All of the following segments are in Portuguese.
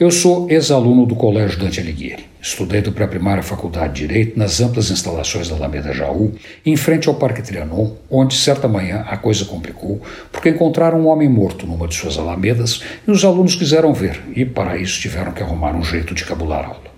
Eu sou ex-aluno do Colégio Dante Alighieri. Estudei do pré-primário à Faculdade de Direito nas amplas instalações da Alameda Jaú, em frente ao Parque Trianon, onde certa manhã a coisa complicou, porque encontraram um homem morto numa de suas alamedas e os alunos quiseram ver, e para isso tiveram que arrumar um jeito de cabular aula.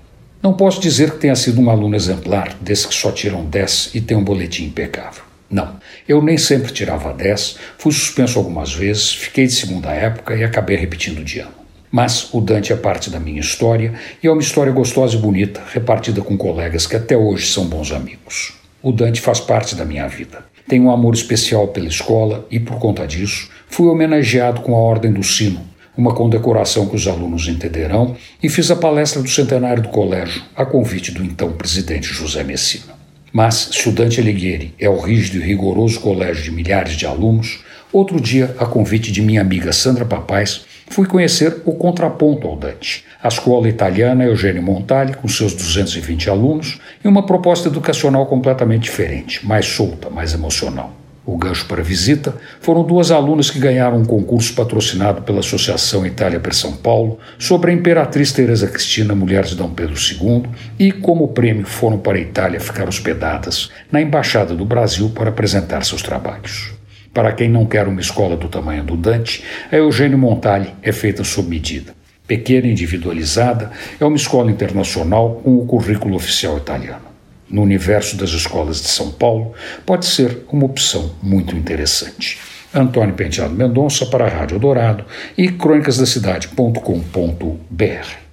Não posso dizer que tenha sido um aluno exemplar, desses que só tiram 10 e tem um boletim impecável. Não, eu nem sempre tirava 10, fui suspenso algumas vezes, fiquei de segunda época e acabei repetindo de ano. Mas o Dante é parte da minha história e é uma história gostosa e bonita, repartida com colegas que até hoje são bons amigos. O Dante faz parte da minha vida. Tenho um amor especial pela escola e, por conta disso, fui homenageado com a Ordem do Sino, uma condecoração que os alunos entenderão, e fiz a palestra do centenário do colégio, a convite do então presidente José Messina. Mas, se o Dante Alighieri é o rígido e rigoroso colégio de milhares de alunos, outro dia, a convite de minha amiga Sandra Papais, fui conhecer o contraponto ao Dante, a escola italiana Eugênio Montali, com seus 220 alunos, e uma proposta educacional completamente diferente, mais solta, mais emocional. O gancho para a visita foram duas alunas que ganharam um concurso patrocinado pela Associação Itália per São Paulo sobre a Imperatriz Teresa Cristina, mulher de Dom Pedro II, e, como prêmio, foram para a Itália ficar hospedadas na Embaixada do Brasil para apresentar seus trabalhos. Para quem não quer uma escola do tamanho do Dante, a Eugênio Montali é feita sob medida. Pequena e individualizada, é uma escola internacional com o currículo oficial italiano. No universo das escolas de São Paulo, pode ser uma opção muito interessante. Antônio Penteado Mendonça para a Rádio Dourado e crônicasdacidade.com.br.